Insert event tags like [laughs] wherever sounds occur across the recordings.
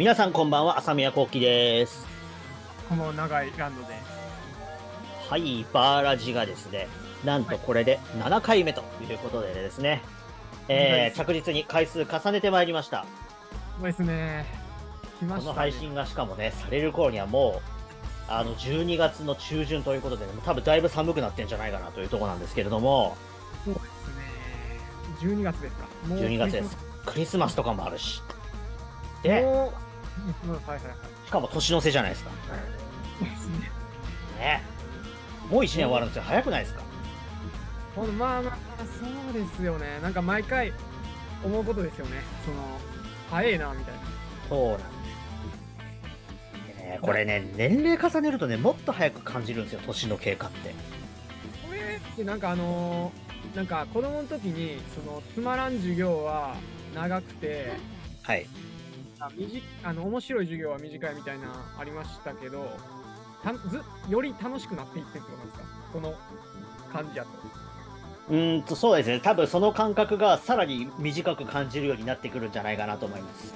皆さんこんばんは、朝宮幸喜です。この長いランドで。はい、バーラジがですね、なんとこれで7回目ということでですね、えー、着実に回数重ねてまいりました。そうですね。来まこした、ね。の配信がしかもね、される頃にはもう、あの、12月の中旬ということで、ね、多分だいぶ寒くなってんじゃないかなというところなんですけれども、そうですね。12月ですか。もう12月です。クリスマスとかもあるし。で、もう、うん、はいはいはい。しかも年の瀬じゃないですか。ですね。ね。もう1年終わるんですよ。早くないですかほんとまあまあ、そうですよね。なんか毎回思うことですよね。その、早いな、みたいな。そうなんです。でね、これね、年齢重ねるとね、もっと早く感じるんですよ、年の経過って。これってなんかあのーなんか子供の時に、その、つまらん授業は長くて、はい。あ短あの面白い授業は短いみたいなありましたけどたずより楽しくなっていってるってことなんですか？この感じやと。うーんと、そうですね。多分その感覚がさらに短く感じるようになってくるんじゃないかなと思います。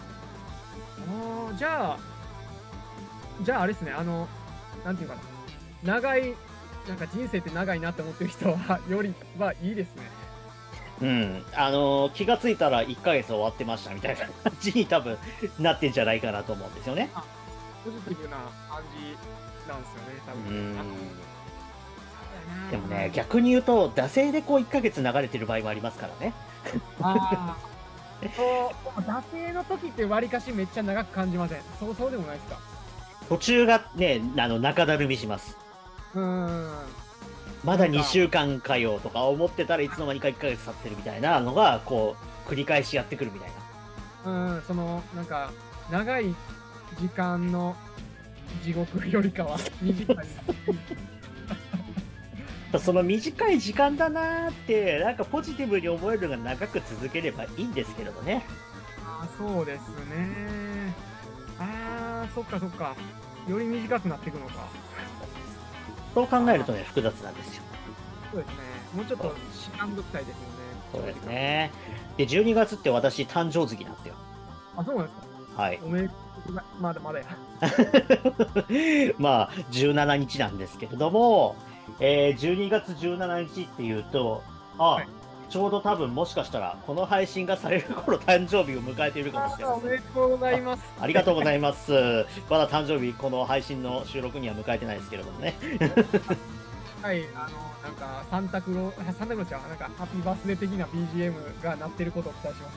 あーじゃあじゃああれですね。あのなんていうかな。長いなんか人生って長いなって思ってる人はよりはいいですねうん。あのー気がついたら1ヶ月終わってましたみたいな感じに多分なってんじゃないかなと思うんですよね。ポジティブな感じなんですよね多う分ん。でもね、逆に言うと、惰性でこう1ヶ月流れてる場合もありますからね。あーそう惰性の時ってわりかしめっちゃ長く感じませんそうそうでもないですか途中がね、あの、中だるみします。うーんまだ2なんか週間かよとか思ってたらいつの間にか1ヶ月経ってるみたいなのが、こう、繰り返しやってくるみたいな。うん、その、なんか、長い時間の地獄よりかは短い。その短い時間だなーって、なんかポジティブに思えるのが長く続ければいいんですけれどね。ああ、そうですね。ああ、そっかそっか。より短くなっていくのか。そう考えるとね、複雑なんですよ。そうですね。もうちょっとしかんどきたいですよね。そうです。ね。で、12月って私、誕生月なんですよ。あ、そうなんですか。はい。おめでとうございまだまだや。[laughs] まあ、17日なんですけれども、えー12月17日っていうと、あ、はいちょうど多分もしかしたら、この配信がされる頃誕生日を迎えているかもしれまおせんめでとうございます。ありがとうございます。まだ誕生日、この配信の収録には迎えてないですけれどもね。はい、あの、なんか、サンタクロ、サンタクロちゃうなんか、ハッピーバースデー的な BGM が鳴ってることを期待しま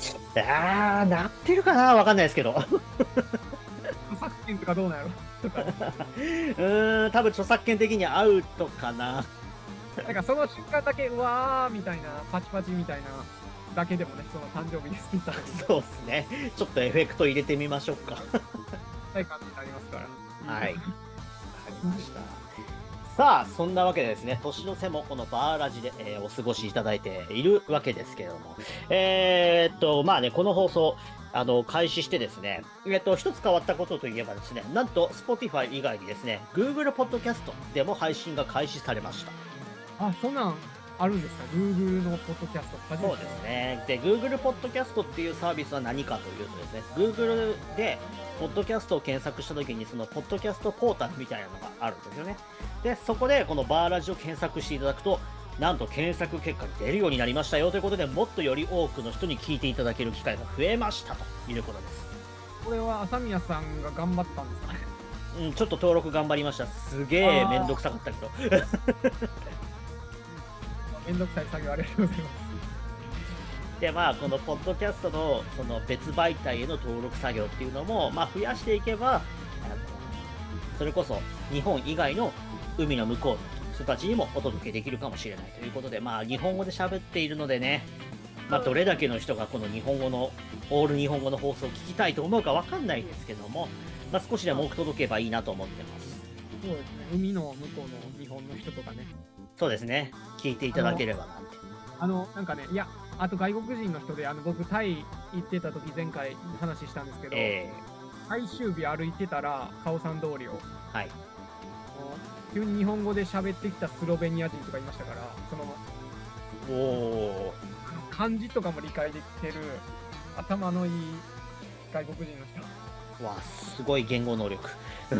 しあー、なってるかな？わかんないですけど。うた。著作権とかどうなんやろとか。[laughs] ーん、多分著作権的にアウトかな。なんかその瞬間だけ、うわーみたいな、パチパチみたいなだけでもね、その誕生日ですって言ったら、そうですね。ちょっとエフェクト入れてみましょうか。大感になりますから。はい。わかりました。さあ、そんなわけでですね、年の瀬もこのバーラジで、えーお過ごしいただいているわけですけれども、えーっと、まあね、この放送、あの、開始してですね、えっと、一つ変わったことといえばですね、なんと、Spotify 以外にですね、Google Podcast でも配信が開始されました。あ、そんなんあるんですか ?Google のポッドキャスト。初めてそうですね。で、Google Podcast っていうサービスは何かというとですね、Google で、ポッドキャストを検索したときに、その、ポッドキャストポータルみたいなのがあるんですよね。で、そこで、このバーラジを検索していただくと、なんと検索結果に出るようになりましたよということで、もっとより多くの人に聞いていただける機会が増えましたということです。これは朝宮さんが頑張ったんですか？ねうん、ちょっと登録頑張りました。すげえめんどくさかったけど。めんどくさい作業ありがとうございます。でまあこのポッドキャストのその別媒体への登録作業っていうのも、まあ、増やしていけばそれこそ日本以外の海の向こうの人たちにもお届けできるかもしれないということでまあ日本語で喋っているのでね、まあ、どれだけの人がこの日本語のオール日本語の放送を聞きたいと思うかわかんないですけども、まあ、少しでも多く届けばいいなと思ってますそうですね。海の向こうの日本の人とかね。そうですね。聞いていただければなんて。あの、なんかね、いや、あと外国人の人で、あの、僕、タイ行ってた時前回話したんですけど、え最終日歩いてたら、カオさん通りを、ーはい。急に日本語で喋ってきたスロベニア人とかいましたから、その、お漢字とかも理解できてる、頭のいい外国人の人。わあ、すごい言語能力。人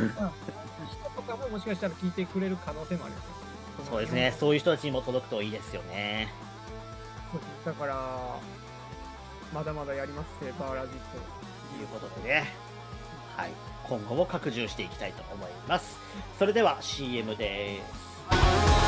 とかももしかしたら聞いてくれる可能性もあります。よそうですね、そういう人たちにも届くといいですよね。だから、まだまだやりますせ、バーラジット。ということでね、はい、今後も拡充していきたいと思います。それでは CM です。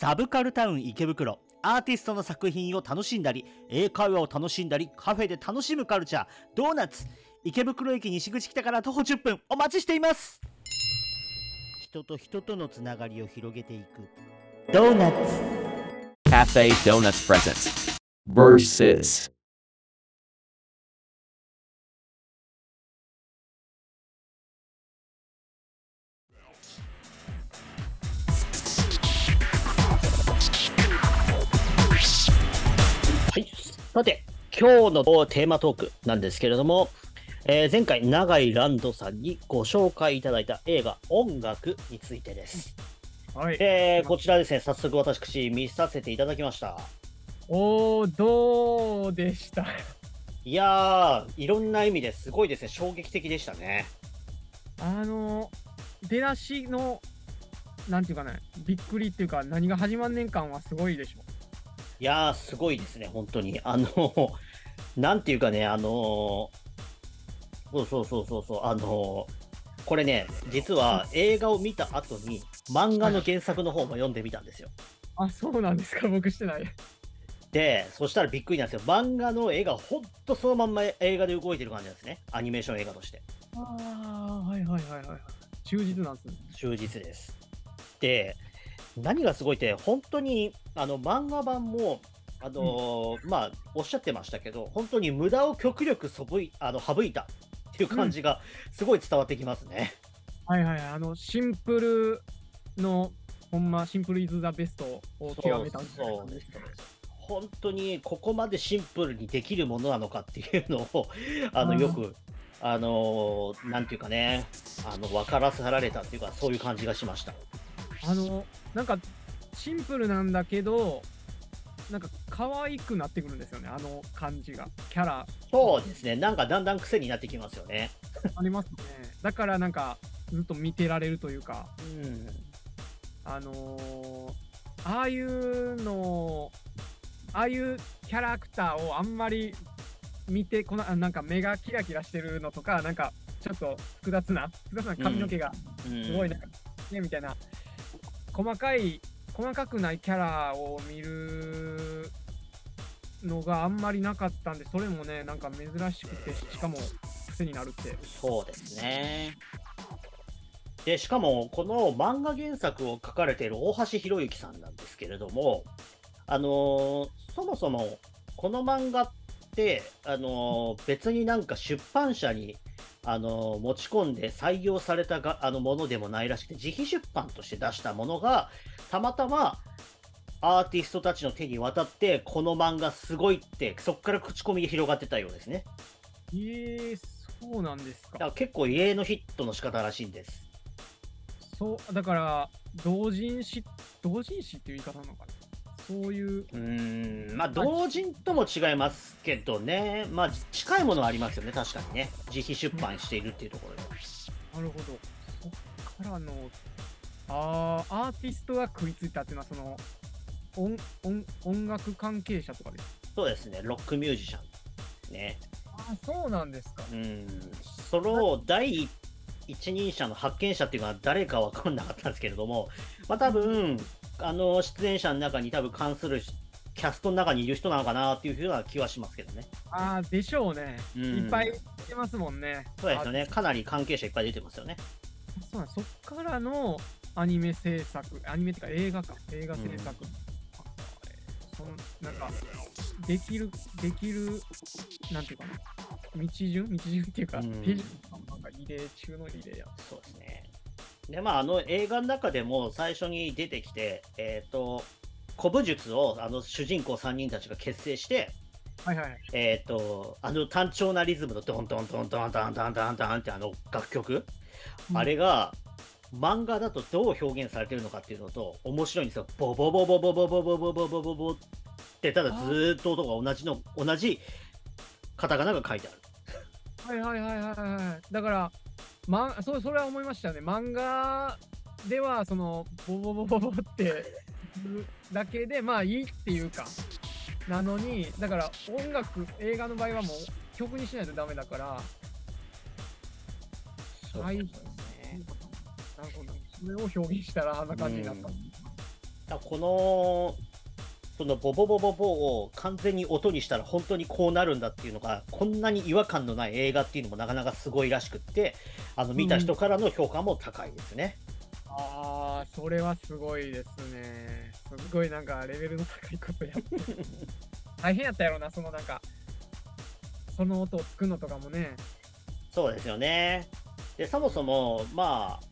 サブカルタウン池袋。アーティストの作品を楽しんだり英会話を楽しんだりカフェで楽しむカルチャー。ドーナツ。池袋駅西口北から徒歩10分。お待ちしています。人と人とのつながりを広げていく。ドーナツ Cafe Donuts presents Versus. さて今日のテーマトークなんですけれども、えー前回永井ランドさんにご紹介いただいた映画「音楽」についてです、はい。えーこちらですね早速私見させていただきました。おー、どうでした？いやーいろんな意味ですごいですね。衝撃的でしたね。あの、出だしの、なんていうかね、びっくりっていうか、何が始まんねん感はすごいでしょ。いやー、すごいですね、本当に。あの、[laughs] なんていうかね、あの、そうそうそうそうそう、あの、これね、実は映画を見た後に、漫画の原作の方も読んでみたんですよ。あ、そうなんですか、僕してない。で、そしたらびっくりなんですよ。漫画の絵がほんとそのまんま映画で動いてる感じなんですね。アニメーション映画として。ああ、はいはいはいはい。忠実なんですね。忠実です。で、何がすごいって、本当にあの漫画版も、あのーまあ、おっしゃってましたけど、本当に無駄を極力そぶいあの省いたっていう感じがすごい伝わってきますね。はいはいはい。あの、シンプルの、ほんま、シンプルイズザベストを極めたみたいな感じですかね。本当にここまでシンプルにできるものなのかっていうのをあのよく、あのーなんていうかね、あの分からせられたっていうか、そういう感じがしました。あの、なんか、シンプルなんだけど、なんか、可愛くなってくるんですよね、あの感じが。キャラそうですね、なんかだんだん癖になってきますよね。ありますね。だから、なんか、ずっと見てられるというか、うんあのーああいうの、ああいうキャラクターをあんまり見てこな、あなんか目がキラキラしてるのとか、なんかちょっと複雑な、複雑な髪の毛がうんすごいなんか、ね、みたいな、細かい、細かくないキャラを見るのがあんまりなかったんで、それもね、なんか珍しくて、しかも癖になるって。そうですね。で、しかも、この漫画原作を書かれている大橋博之さんなんですけれども、あのーそもそも、この漫画って、あのー別になんか出版社に、あのー持ち込んで採用されたがあのものでもないらしくて、自費出版として出したものが、たまたまアーティストたちの手に渡って、この漫画すごいって、そこから口コミで広がってたようですね。えー、そうなんですかだか。ら結構異例のヒットの仕方らしいんです。そう、だから、同人誌、同人誌っていう言い方なのかな。そういう、うーん、まあ、同人とも違いますけどね、まあ、近いものはありますよね、確かにね。自費出版しているっていうところで。なるほど。そっからの、あーアーティストが食いついたっていうのは、その、音音音楽関係者とかです。そうですね、ロックミュージシャンね。あそうなんですか。うん、その第一人者の発見者っていうのは誰か分かんなかったんですけれども、まあ、多分あの出演者の中に多分関するキャストの中にいる人なのかなっていうふうな気はしますけどね。ああ、でしょうね。うんいっぱい出てますもんね。そうですよね、あかなり関係者いっぱい出てますよね。そうそっからのアニメ制作、アニメっていうか映画か、映画制作。あそんなんか、できる、できる、なんていうかな、道順？道順っていうか、うんなんか異例中の異例や。そうですね。で、まあ、あの映画の中でも最初に出てきて、えっ、と、古武術をあの主人公3人たちが結成して、はいはい。えっ、と、あの単調なリズムのドンドンドンドンドンドンドンドンってあの楽曲、うんあれが漫画だとどう表現されてるのかっていうのと面白いんですよ。ボボボボボボボボボボボボボってただずーっと音が同じの同じカタカナが書いてある。はいはいはいはいはい。だから、ま、そそれは思いましたよね。漫画では、その、ボボボボボってだけで、まあいいっていうか、なのに、だから音楽、映画の場合はもう曲にしないとダメだから、はいねなるほど。それを表現したらあんな感じになった。だからこのそのボボボボボを完全に音にしたら本当にこうなるんだっていうのがこんなに違和感のない映画っていうのもなかなかすごいらしくってあの見た人からの評価も高いですね。ああ、それはすごいですね。すごいなんかレベルの高いことやってる。[laughs] 大変やったやろな、そのなんか、その音を作るのとかもね。そうですよね。でそもそもまあ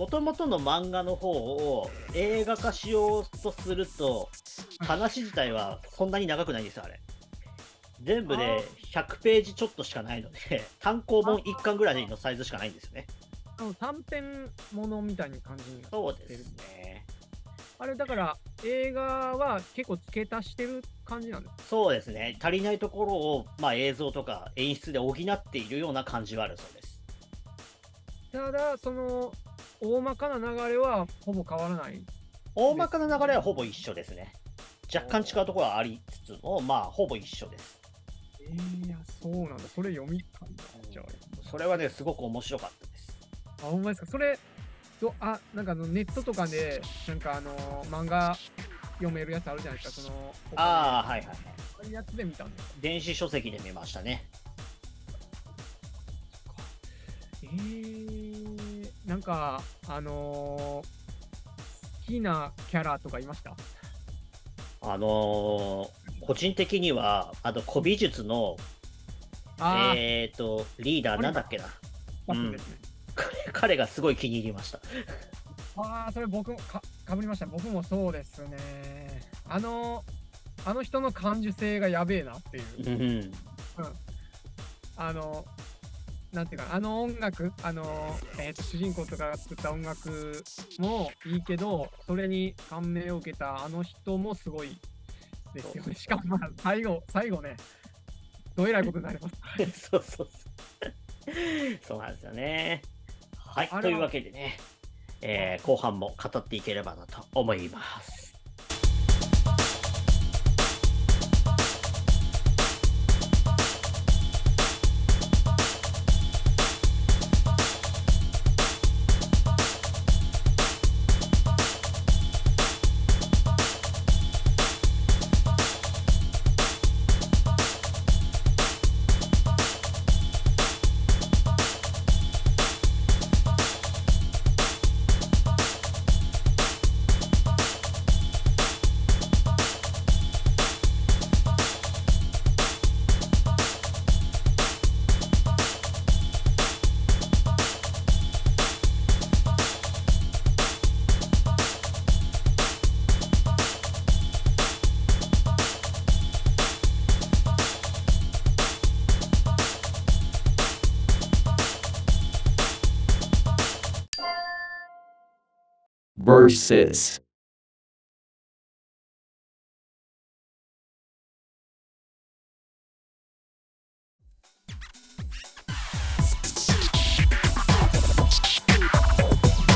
もともとの漫画の方を映画化しようとすると話自体はそんなに長くないんですよあれ。全部で100ページちょっとしかないので単行本1巻ぐらいのサイズしかないんですよね。短編ものみたいな感じになってそうですね。あれだから映画は結構付け足してる感じなんですか？そうですね。足りないところを、まあ、映像とか演出で補っているような感じはあるそうです。ただその大まかな流れはほぼ変わらない大まかな流れはほぼ一緒ですね。若干違うところはありつつも、まあ、ほぼ一緒です。えー、いやそうなんだそれ読みたいなじゃそれはね、すごく面白かったです。ああほんまですか？それどあなんかネットとかでなんかあの漫画読めるやつあるじゃないですかそのああ、はいはいはい。あいうやつで見たんですか？電子書籍で見ましたね。えー、なんかあのー好きなキャラとかいました？あのー個人的には、あの、古美術の、えっ、ー、と、リーダーなんだっけな？パスですね。彼彼がすごい気に入りました。ああ、それ僕もかかぶりました。僕もそうですね。あの、あの人の感受性がやべえなっていう。うん。あの、なんていうかな、あの音楽、あの、えーと主人公とかが作った音楽もいいけど、それに感銘を受けたあの人もすごいですよね。しかもまあ、最後、最後ね、どえらいことになります。[laughs] そうそうそう。そうなんですよね。はい。というわけでね、えー後半も語っていければなと思います。Versus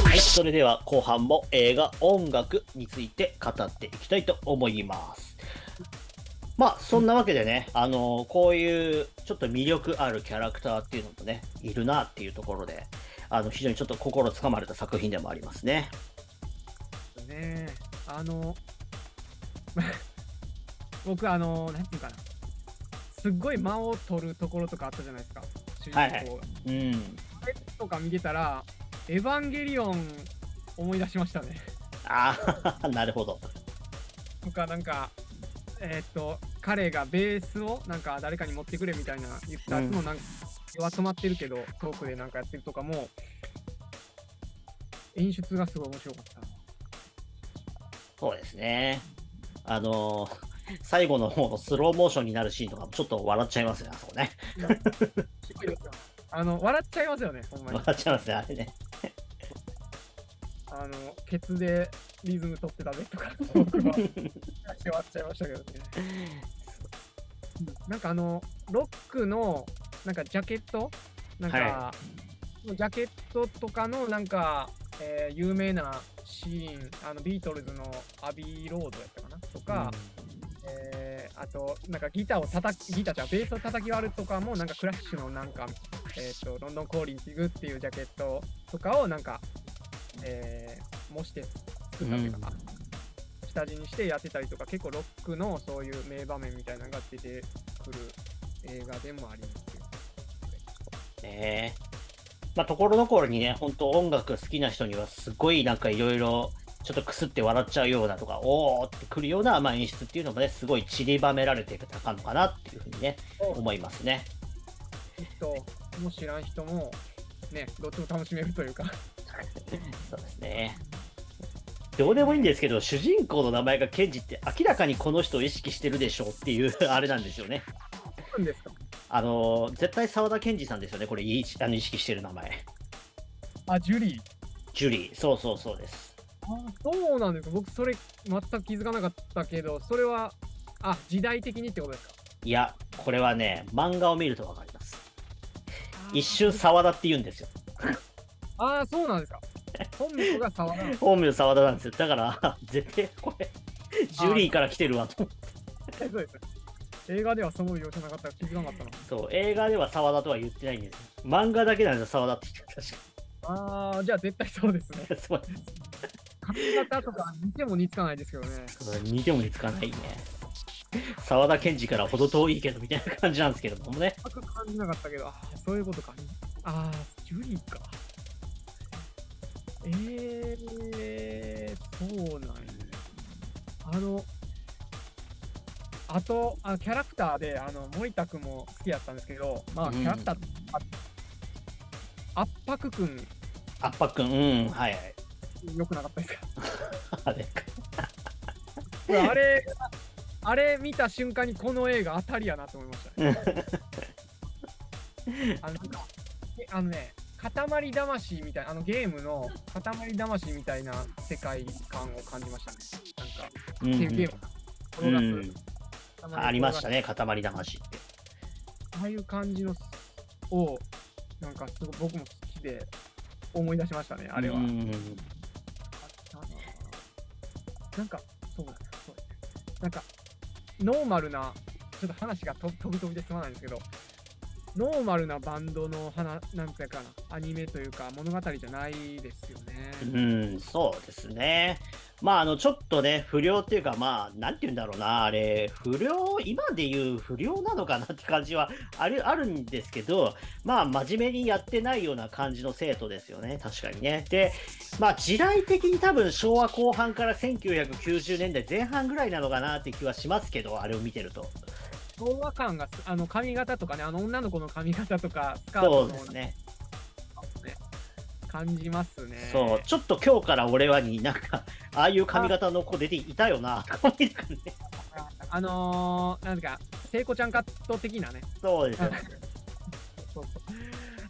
はい。それでは後半も映画、音楽について語っていきたいと思います。まあ、そんなわけでね、あのこういうちょっと魅力あるキャラクターっていうのもね、いるなっていうところで、あの非常にちょっと心つかまれた作品でもありますね。ねあの、[laughs] 僕、あの、なんていうかな、すっごい間を取るところとかあったじゃないですか、主人公が。はいはいうん。とか見てたら、エヴァンゲリオン思い出しましたね。ああ、[laughs] なるほど。とか、なんか、えーっと、彼がベースをなんか誰かに持ってくれみたいな言ったやつもなんか、は止まってるけど、トークでなんかやってるとかも、演出がすごい面白かった。そうですね。あの最後の方のスローモーションになるシーンとかもちょっと笑っちゃいますね、あそこね。あの、笑っちゃいますよね、ほんまに。笑っちゃいますね、あれね。あの、ケツでリズム取ってたねとか、僕は笑っちゃいましたけどね。なんかあの、ロックの、なんかジャケット？なんか、はジャケットとかのなんか、えー有名なシーン、あのビートルズのアビーロードやったかな？とか、えーあと、なんかギターを叩き、ギターじゃんベースを叩き割るとかも、なんかクラッシュのなんか、えっ、と、ロンドンコーリングっていうジャケットとかをなんか、えー模して作ったっていうか、下地にしてやってたりとか、結構ロックのそういう名場面みたいなのが出てくる映画でもありますよ。ねえまあ、ところどころにね、本当音楽好きな人にはすごいなんかいろいろちょっとくすって笑っちゃうようなとか、おーってくるような、まあ、演出っていうのもね、すごい散りばめられてたのかなっていうふうにね、思いますね。きっと、も知らん人も、ね、どっちも楽しめるというか、[laughs] そうですね。どうでもいいんですけど、主人公の名前がケンジって明らかにこの人を意識してるでしょうっていうあれなんですよね。なんですか？あのー絶対澤田研二さんですよね、これいあの意識してる名前。あ、ジュリー。ジュリー、そうそうそうです。あそうなんですか僕それ全く気づかなかったけどそれはあ時代的にってことですか？いや、これはね、漫画を見るとわかります。一瞬澤田って言うんですよ。ああそうなんですか本名が沢田 [laughs] 本名澤田なんですよ。だから、絶対これ、ジュリーから来てるわと思って。そうです映画ではその描写なかったら気づかなかったなそう、映画では澤田とは言ってないんです。よ。漫画だけなんですよ、澤田って。言って確ああじゃあ絶対そうですね。[laughs] そう髪型とか似ても似つかないですけどね。似ても似つかないね。澤田研二からほど遠いけどみたいな感じなんですけれどもね。全く感じなかったけど。あーそういうことか。ああジュリーか。えー、そうなんやあのあとあキャラクターであの森田君も好きやったんですけどまあうん。キャラクター、あ圧迫君圧迫君、うん、はいはい。良くなかったですか？[laughs] あれ俺 [laughs] あれあれ見た瞬間にこの映画当たりやなと思いましたね。[laughs] あのあのね塊魂みたいなあのゲームの塊魂みたいな世界観を感じましたね。なんかうんっていうゲーム転がうん。す、ありましたね、塊魂って。ああいう感じのをなんかすごい僕も好きで思い出しましたねあれは、な。なんかそうだなそう。ですねなんかノーマルなちょっと話がと飛び飛びですまないんですけどノーマルなバンドの話なんていうかなアニメというか物語じゃないですよね、うん、そうですね。まあ、あの、ちょっとね、不良っていうか、まあ、なんて言うんだろうな、あれ、不良、今で言う不良なのかなって感じはあるあるんですけど、まあ、真面目にやってないような感じの生徒ですよね、確かにね。で、まあ、時代的に多分昭和後半から1990年代前半ぐらいなのかなって気はしますけど、あれを見てると。昭和感がすあの髪型とかねあの女の子の髪型とかスカーそうトのですね。感じますねそう、ちょっと今日から俺はになんか、ああいう髪型の子出ていたよな、[laughs] ね。あのー、なんか聖子ちゃんカット的なねそうですよ。そうそう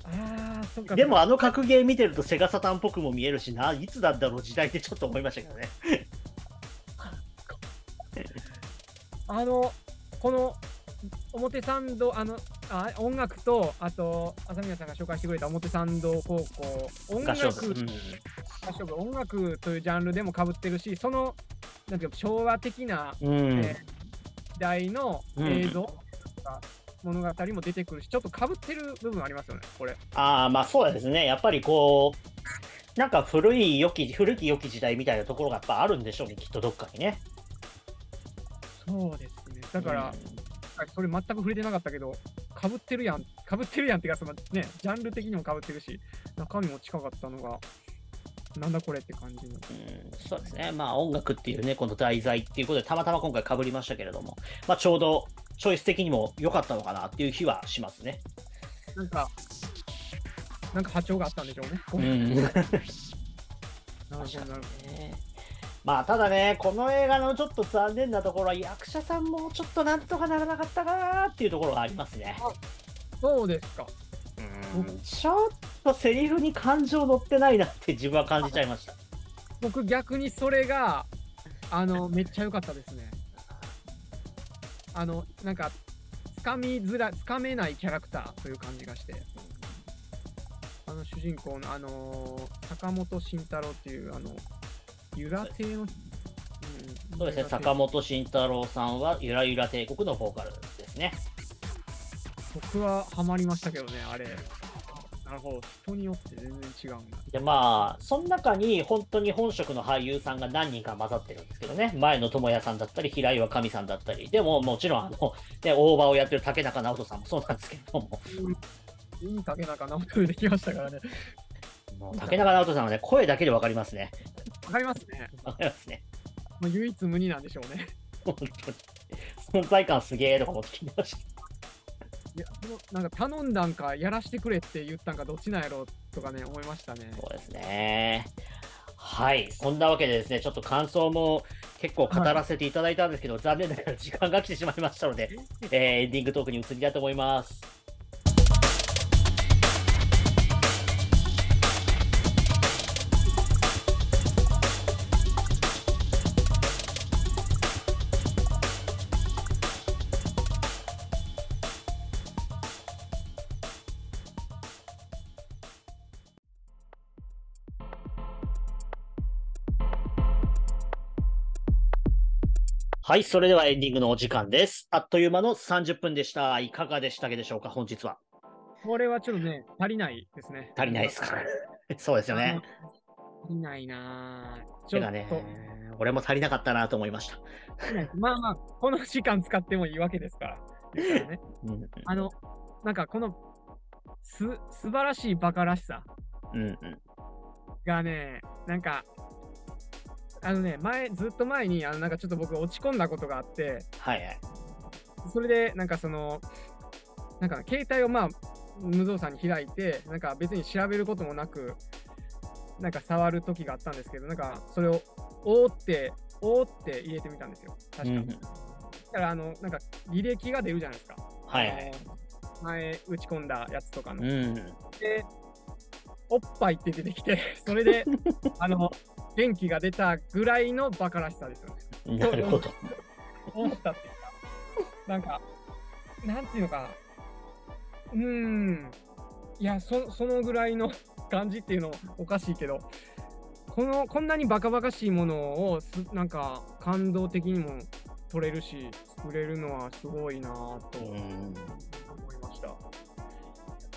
ああそっかでもあの格ゲー見てるとセガサタンっぽくも見えるしな、いつなんだろう時代ってちょっと思いましたけどね。あの、この表参道、あの、あ音楽と、あと、朝宮さんが紹介してくれた表参道高校、音楽、合唱部。音楽というジャンルでもかぶってるし、その、なんていうか、昭和的なうんえ時代の映像とか、物語も出てくるし、ちょっとかぶってる部分ありますよね、これ。ああ、まあそうですね。やっぱりこう、なんか古い良き、古き良き時代みたいなところがやっぱあるんでしょうね、きっとどっかにね。そうですね。だから、うんそれ全く触れてなかったけど、かぶってるやん、かぶってるやんっていうか、そのね、ジャンル的にもかぶってるし、中身も近かったのが、なんだこれって感じの。うんそうですね。まあ音楽っていうね、この題材っていうことで、たまたま今回被りましたけれども、まあちょうどチョイス的にも良かったのかなっていう気はしますね。なんか、なんか波長があったんでしょうね。うん。[laughs] なるほど、なるほねまあただね、この映画のちょっと残念なところは、役者さんもちょっとなんとかならなかったかなっていうところがありますね。そうですか。うんちょっとセリフに感情乗ってないなって自分は感じちゃいました。僕逆にそれが、あの、めっちゃ良かったですね。あの、なんか、つかみづら、つかめないキャラクターという感じがして。あの主人公の、あのー坂本慎太郎っていう、あの、ゆら亭の、うん、そうですね、坂本慎太郎さんはゆらゆら帝国のボーカルですね。僕はハマりましたけどね、あれ。なるほど、人によって全然違うんだ。でまあ、その中に本当に本職の俳優さんが何人か混ざってるんですけどね、前野智也さんだったり、平岩神さんだったり、でももちろんあの、ね、大場をやってる竹中直人さんもそうなんですけども、いい竹中直人できましたからね。竹中直人さんはね、声だけで分かりますね。わかりますね。分かりますね。もう唯一無二なんでしょうね。本当に。存在感すげえとか思って聞いてました。いや、そのなんか頼んだんか、やらしてくれって言ったんか、どっちなんやろとかね、思いましたね。そうですね。はい、そんなわけでですね、ちょっと感想も結構語らせていただいたんですけど、残念ながら時間が来てしまいましたので、えーエンディングトークに移りたいと思います。はい、それではエンディングのお時間です。あっという間の30分でした。いかがでしたでしょうか、本日は。これはちょっとね、足りないですね。足りないですか？[laughs] そうですよね。足りないなぁ。ちょってかねと、、俺も足りなかったなと思いました。まあまあ、この時間使ってもいいわけですから。ね、[laughs] うん、あの、なんかこの、す、素晴らしいバカらしさうん、うん。がね、なんか、あのね、前、ずっと前に、あの、なんかちょっと僕落ち込んだことがあって、はいはい。それで、なんかその、なんか携帯をまあ、無造作に開いて、なんか別に調べることもなく、なんか触る時があったんですけど、なんかそれを、おーって、おーって入れてみたんですよ。確かに。うんだから、あの、なんか履歴が出るじゃないですか。はいはい。前打ち込んだやつとかの。うん。で、おっぱいって出てきて、それで、[laughs] あの、元気が出たぐらいのバカらしさですよね。なるほど。思ったっていうか、なんか、なんていうのかな。うーん。いや、そそのぐらいの感じっていうのおかしいけど、この、こんなにバカバカしいものをす、なんか、感動的にも取れるし、作れるのはすごいなぁと。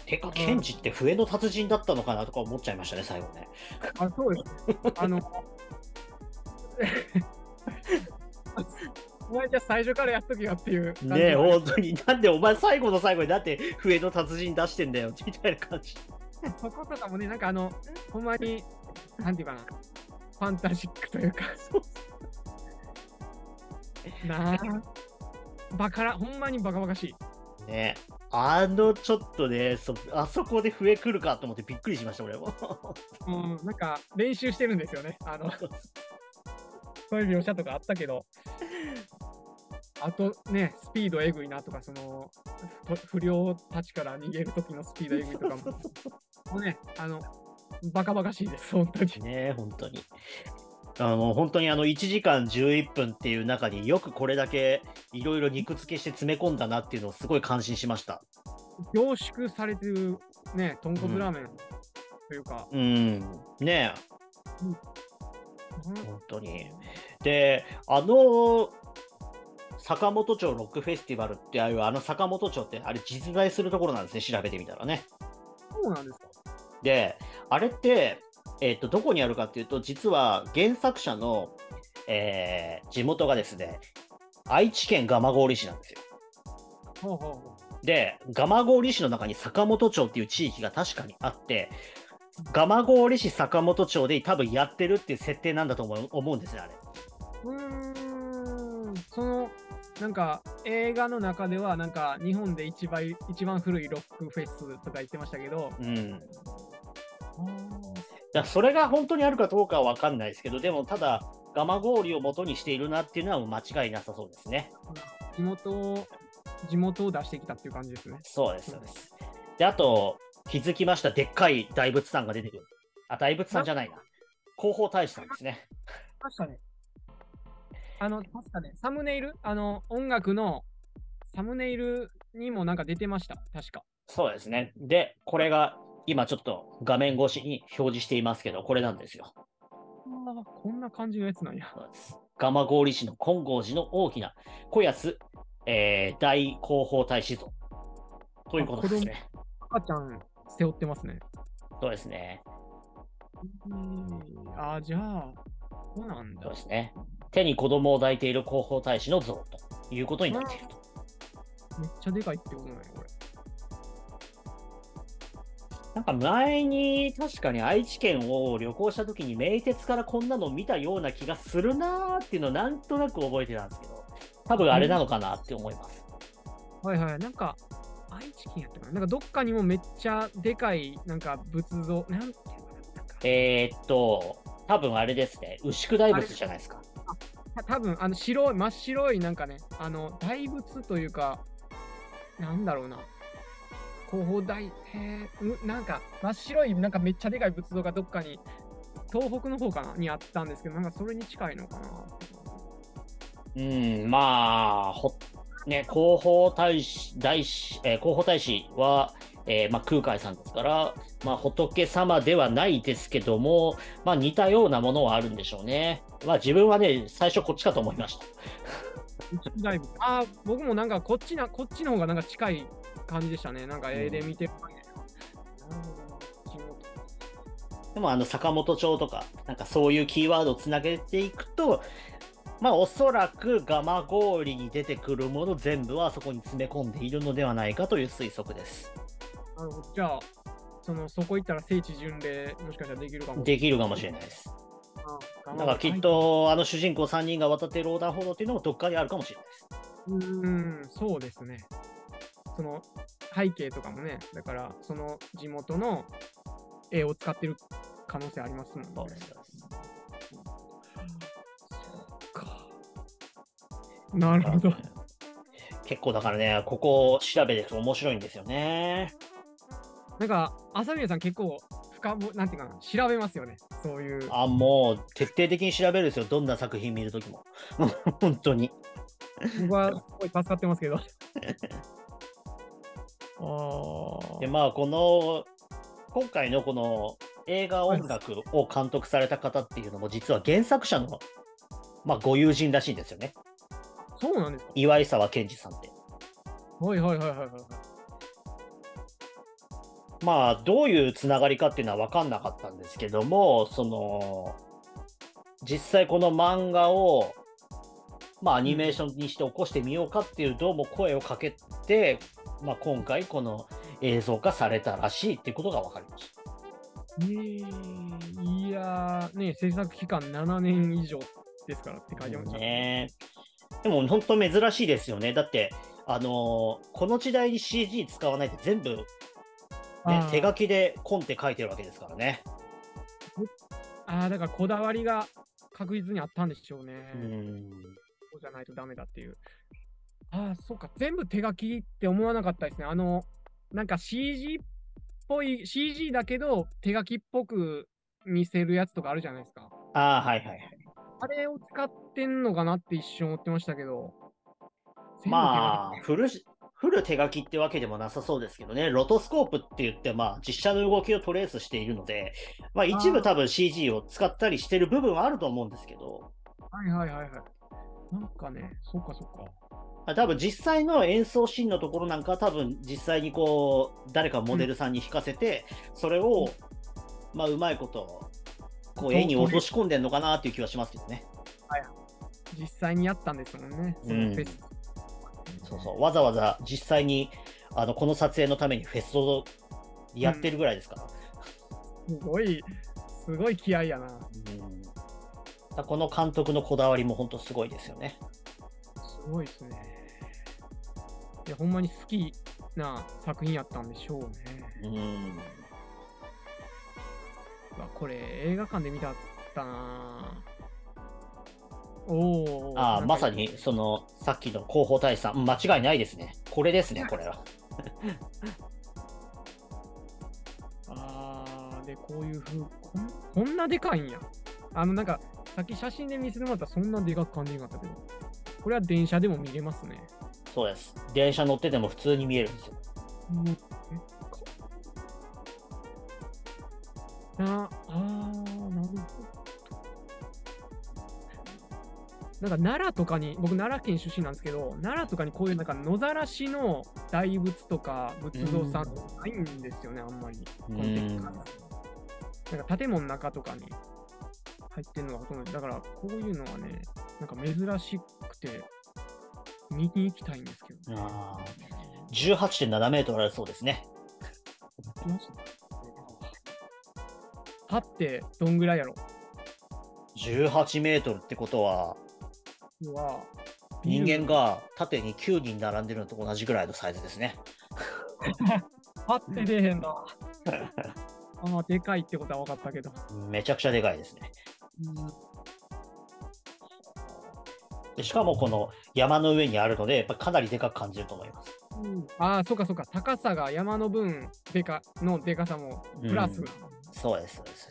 てか、ケンジって笛の達人だったのかなとか思っちゃいましたね、最後ね。あ、そうですね。あの、[laughs] お前じゃあ最初からやっとけよっていうねえ、は本当に。なんでお前最後の最後になって笛の達人出してんだよ、みたいな感じ。そことかもね、なんかあの、ほんまに、なんていうかな、ファンタジックというか、なあ、バカら、ほんまにバカバカしい。ねあのちょっとねそ、あそこで笛来るかと思ってびっくりしました、俺も。[laughs] うん、なんか練習してるんですよね。あの、[laughs] そういう描写とかあったけど、あとね、スピードえぐいなとか、その、ふ不良たちから逃げる時のスピードえぐいとかも、[laughs] もうね、あの、バカバカしいです、本当に。ね本当に。あの本当にあの1時間11分っていう中によくこれだけいろいろ肉付けして詰め込んだなっていうのをすごい感心しました。凝縮されてるね、豚骨ラーメンというか、うん、ねうん本当に。で、あの坂本町ロックフェスティバルってああいうあの坂本町ってあれ実在するところなんですね、調べてみたらね。そうなんですか。で、あれって、えっとどこにあるかっていうと、実は原作者の、えー地元がですね、愛知県蒲郡市なんですよ。ほうほうほで、蒲郡市の中に坂本町っていう地域が確かにあって、蒲郡市坂本町で多分やってるっていう設定なんだと思う思うんですね、あれ。う。うーん、その、なんか映画の中では、なんか日本で一番一番古いロックフェスとか言ってましたけど、うん。だそれが本当にあるかどうかは分かんないですけど、でもただ、蒲郡を元にしているなっていうのは間違いなさそうですね。地元を、地元を出してきたっていう感じですね。そうです、そうです。で、あと、気づきました、でっかい大仏さんが出てくる。あ、大仏さんじゃないな。広報大使さんですね。確かね。あの、確かね、サムネイル、あの、音楽のサムネイルにもなんか出てました。確か。そうですね。で、これが今ちょっと画面越しに表示していますけど、これなんですよ。ああ、こんな感じのやつなんや。蒲郡市の金剛寺の大きな小安、えー大広報大使像ということですね。赤ちゃん背負ってますね。そうですね。うんああ、じゃあ、そうなんだそう。ですね。手に子供を抱いている広報大使の像ということになっていると。めっちゃでかいってことなんや、これ。なんか前に確かに愛知県を旅行した時に名鉄からこんなの見たような気がするなーっていうのをなんとなく覚えてたんですけど、多分あれなのかなって思います。はいはい。なんか、愛知県やったかな。なんかどっかにもめっちゃでかい、なんか仏像、なんていうのかな。えー、っと、多分あれですね、牛久大仏じゃないですか。た多分あの白い、真っ白い、なんかね、あの、大仏というか、なんだろうな。広報大、へえ、うなんか、真っ白い、なんかめっちゃでかい仏像がどっかに、東北の方かなにあったんですけど、なんかそれに近いのかな。うん、まあ、ほね、広報大使、大使、えー広報大使は、えーまあ、空海さんですから、まあ、仏様ではないですけども、まあ、似たようなものはあるんでしょうね。まあ、自分はね、最初こっちかと思いました。[laughs] あ、僕もなんかこっちな、こっちの方がなんか近い感じでしたね。なんか絵で見てる感じで。も、あの、坂本町とか、なんかそういうキーワードをつなげていくと、まあ、おそらく蒲郡に出てくるもの全部はそこに詰め込んでいるのではないかという推測です。なるほど。じゃあ、そのそこ行ったら聖地巡礼、もしかしたらできるかも。できるかもしれないです。あだからきっ。と、あの主人公3人が渡っている横断歩道っていうのもどっかにあるかもしれないです。うーん、そうですね。その背景とかもね、だからその地元の絵を使ってる可能性ありますもんね。そうです。そうですそうか。なるほど。結構だからね、ここを調べていくと面白いんですよね。なんか、朝宮さん結構深ぼ、なんていうかな、調べますよね。そういう。あ、もう徹底的に調べるんですよ。どんな作品見るときも。[laughs] 本当に。僕はすごい助かってますけど。[laughs] あで、まあ、この、今回のこの映画音楽を監督された方っていうのも、実は原作者の、まあ、ご友人らしいんですよね。そうなんですか？岩井沢健二さんって。はいはいはいはいはい。まあ、どういうつながりかっていうのは分かんなかったんですけども、その、実際この漫画を、まあ、アニメーションにして起こしてみようかっていう、どうも声をかけて、まあ、今回この映像化されたらしいっていうことが分かりました。えー、いやー、ね、制作期間7年以上ですからって書いてました。ねでも本当珍しいですよね。だって、あのーこの時代に CG 使わないで全部、ね手書きでコンテ書いてるわけですからね。ああ、だからこだわりが確実にあったんでしょうね。うん。そうじゃないとダメだっていう。ああ、そうか。全部手書きって思わなかったですね。あの、なんか CG っぽい、CG だけど手書きっぽく見せるやつとかあるじゃないですか。ああ、はいはいはい。あれを使ってんのかなって一瞬思ってましたけど。まあ、フルし、フル手書きってわけでもなさそうですけどね、ロトスコープって言って、まあ、実写の動きをトレースしているので、まあ、一部多分 CG を使ったりしてる部分はあると思うんですけど、はいはいはいはい。なんかね、そうかそうか。まあ多分実際の演奏シーンのところなんかは多分実際にこう、誰かモデルさんに弾かせて、それを、まあ、うまいこと、こう、絵に落とし込んでんのかなっていう気はしますけどね。実際にやったんですもんね。そのフェス。そうそう、わざわざ実際に、あの、この撮影のためにフェスをやってるぐらいですから。すごい、すごい気合いやな。うんだこの監督のこだわりも本当すごいですよね。すごいですね。いや、ほんまに好きな作品やったんでしょうね。うん。うわこれ映画館で見たったなおお。ああ、まさに、その、さっきの広報大使さん、うん間違いないですね。これですね、これは。[laughs] ああ、で、こういうふう、こんこんなでかいんや。あの、なんか、さっき写真で見せてもらったらそんなでかく感じなかったけど。これは電車でも見れますね。そうです。電車乗ってても普通に見えるんですよ。うん、あー、なるほど。なんか奈良とかに、僕奈良県出身なんですけど、奈良とかにこういうなんか野ざらしの大仏とか仏像さんないんですよね、あんまり。なんか建物の中とかに入ってるのがほとんどでだからこういうのはね、なんか珍しくて見に行きたいんですけど。あー18.7メートルあるそうですね。はってどんぐらいやろ？18メートルってことは、うわ人間が縦に9人並んでるのと同じぐらいのサイズですね。はって出えへんな。あまあ、でかいってことは分かったけど。めちゃくちゃでかいですね。でしかもこの山の上にあるので、やっぱかなりでかく感じると思います。ああ、そうかそうか。高さが山の分でかのでかさもプラス。うんそうです、そうです。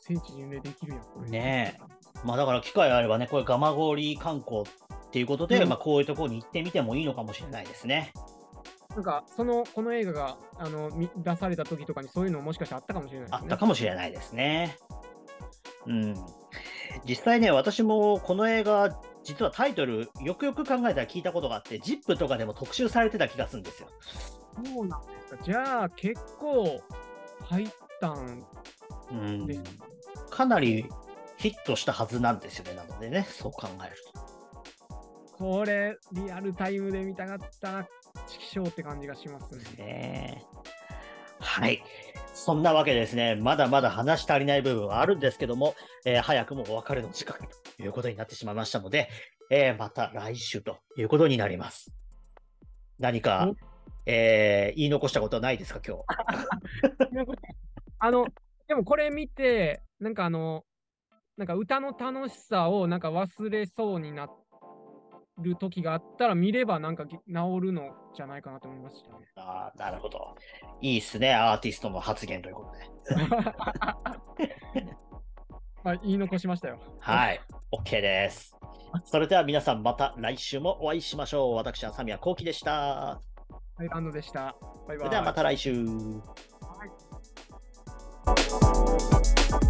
聖地巡礼できるやん、これ。ねまあだから機会があればね、これ蒲郡観光っていうことで、うんまあこういうところに行ってみてもいいのかもしれないですね。なんか、その、この映画があのみ出された時とかにそういうのもしかしてあったかもしれないね。あったかもしれないですね。うん。実際ね、私もこの映画、実はタイトル、よくよく考えたら聞いたことがあって、ZIP とかでも特集されてた気がするんですよ。そうなんですか。じゃあ、結構入ったんうんです。かなりヒットしたはずなんですよね。なのでね、そう考えると。これ、リアルタイムで見たかった、チキショーって感じがしますね。ねはい。そんなわけでですね、まだまだ話し足りない部分はあるんですけども、えー早くもお別れの時間ということになってしまいましたので、えーまた来週ということになります。何かお、えー言い残したことはないですか、今日？あの、でもこれ見て、なんかあの、なんか歌の楽しさをなんか忘れそうになる時があったら見ればなんかぎ治るのじゃないかなと思いましたね。あーなるほど。いいっすね、アーティストの発言ということで。ま [laughs] あ、言い残しましたよ。はい、OK です。それでは皆さんまた来週もお会いしましょう。私はサミヤコウキでした。ハイランドでした。バイバイ。それではまた来週。はい